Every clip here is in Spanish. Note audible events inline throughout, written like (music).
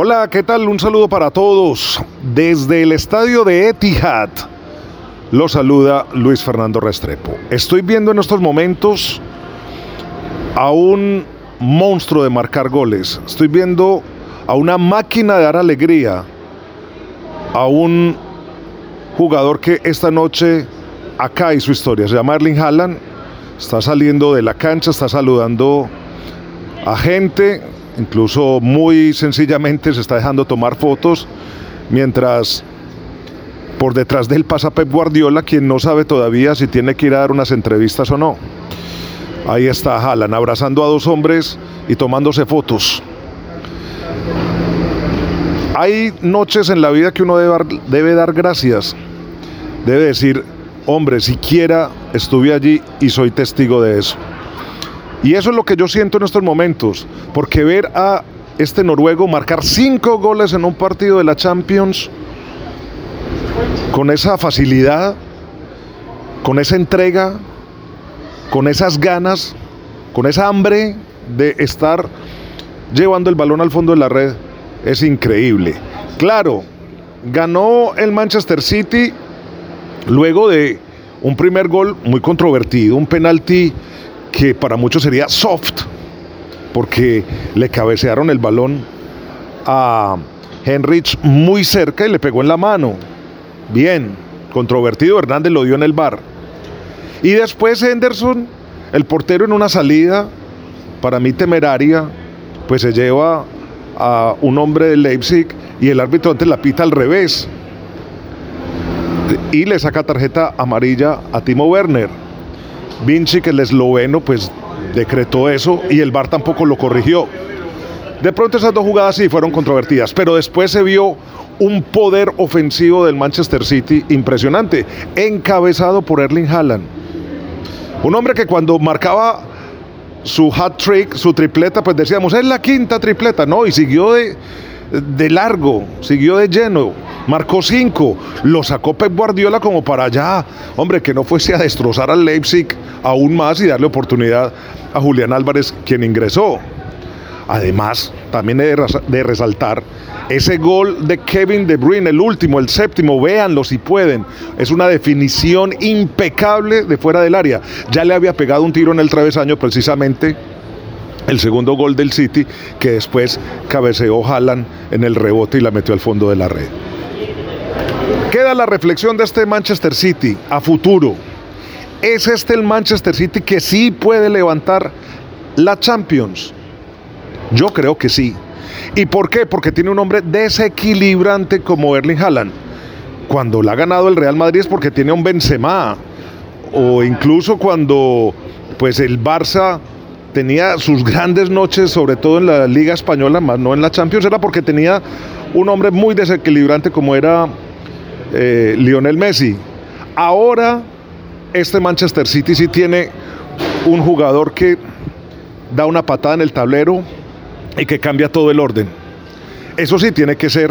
Hola, ¿qué tal? Un saludo para todos. Desde el estadio de Etihad, lo saluda Luis Fernando Restrepo. Estoy viendo en estos momentos a un monstruo de marcar goles. Estoy viendo a una máquina de dar alegría. A un jugador que esta noche acá hay su historia. Se llama Erling Haaland. Está saliendo de la cancha, está saludando a gente, incluso muy sencillamente se está dejando tomar fotos, mientras por detrás de él pasa Pep Guardiola, quien no sabe todavía si tiene que ir a dar unas entrevistas o no. Ahí está Haaland abrazando a dos hombres y tomándose fotos. Hay noches en la vida que uno debe dar gracias. Debe decir, hombre, siquiera estuve allí y soy testigo de eso. Y eso es lo que yo siento en estos momentos, porque ver a este noruego marcar cinco goles en un partido de la Champions con esa facilidad, con esa entrega, con esas ganas, con esa hambre de estar llevando el balón al fondo de la red, es increíble. Claro, ganó el Manchester City luego de un primer gol muy controvertido, un penalti que para muchos sería soft, porque le cabecearon el balón a Henrich muy cerca y le pegó en la mano. Bien, controvertido, Hernández lo dio en el bar. Y después Henderson, el portero en una salida, para mí temeraria, pues se lleva a un hombre de Leipzig y el árbitro antes la pita al revés y le saca tarjeta amarilla a Timo Werner. Vinci, que el esloveno, pues decretó eso y el VAR tampoco lo corrigió. De pronto esas dos jugadas sí fueron controvertidas, pero después se vio un poder ofensivo del Manchester City impresionante, encabezado por Erling Haaland. Un hombre que cuando marcaba su hat trick, su tripleta, pues decíamos, es la quinta tripleta, no, y siguió de, de largo, siguió de lleno, marcó cinco, lo sacó Pep Guardiola como para allá, hombre, que no fuese a destrozar al Leipzig aún más y darle oportunidad a Julián Álvarez, quien ingresó. Además, también he de resaltar ese gol de Kevin De Bruyne, el último, el séptimo, véanlo si pueden. Es una definición impecable de fuera del área. Ya le había pegado un tiro en el travesaño precisamente el segundo gol del City, que después cabeceó Haaland en el rebote y la metió al fondo de la red. Queda la reflexión de este Manchester City a futuro. ¿Es este el Manchester City que sí puede levantar la Champions? Yo creo que sí. ¿Y por qué? Porque tiene un hombre desequilibrante como Erling Haaland. Cuando la ha ganado el Real Madrid es porque tiene un Benzema. O incluso cuando pues el Barça tenía sus grandes noches, sobre todo en la Liga Española, más no en la Champions, era porque tenía un hombre muy desequilibrante como era eh, Lionel Messi. Ahora este Manchester City sí tiene un jugador que da una patada en el tablero y que cambia todo el orden. Eso sí tiene que ser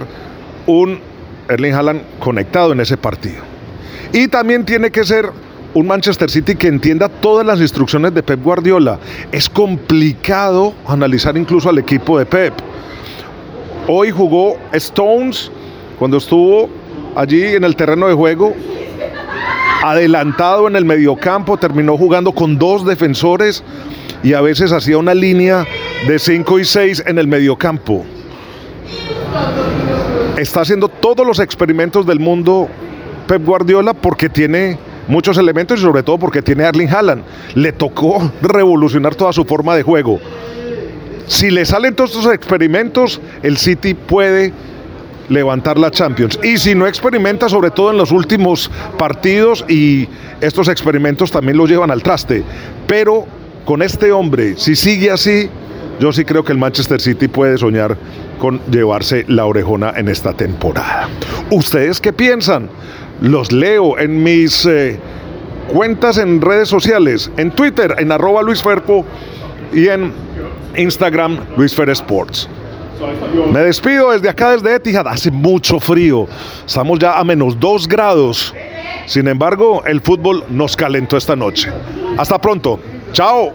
un Erling Haaland conectado en ese partido. Y también tiene que ser un Manchester City que entienda todas las instrucciones de Pep Guardiola. Es complicado analizar incluso al equipo de Pep. Hoy jugó Stones cuando estuvo allí en el terreno de juego, adelantado en el mediocampo, terminó jugando con dos defensores y a veces hacía una línea de 5 y 6 en el mediocampo. Está haciendo todos los experimentos del mundo Pep Guardiola porque tiene muchos elementos y sobre todo porque tiene a Erling Haaland. Le tocó (laughs) revolucionar toda su forma de juego. Si le salen todos estos experimentos, el City puede levantar la Champions. Y si no experimenta, sobre todo en los últimos partidos, y estos experimentos también lo llevan al traste. Pero con este hombre, si sigue así, yo sí creo que el Manchester City puede soñar con llevarse la orejona en esta temporada. ¿Ustedes qué piensan? Los leo en mis eh, cuentas en redes sociales, en Twitter, en arroba Luis Ferpo y en Instagram Luis Fer Sports. Me despido desde acá, desde Etihad. Hace mucho frío. Estamos ya a menos 2 grados. Sin embargo, el fútbol nos calentó esta noche. Hasta pronto. Chao.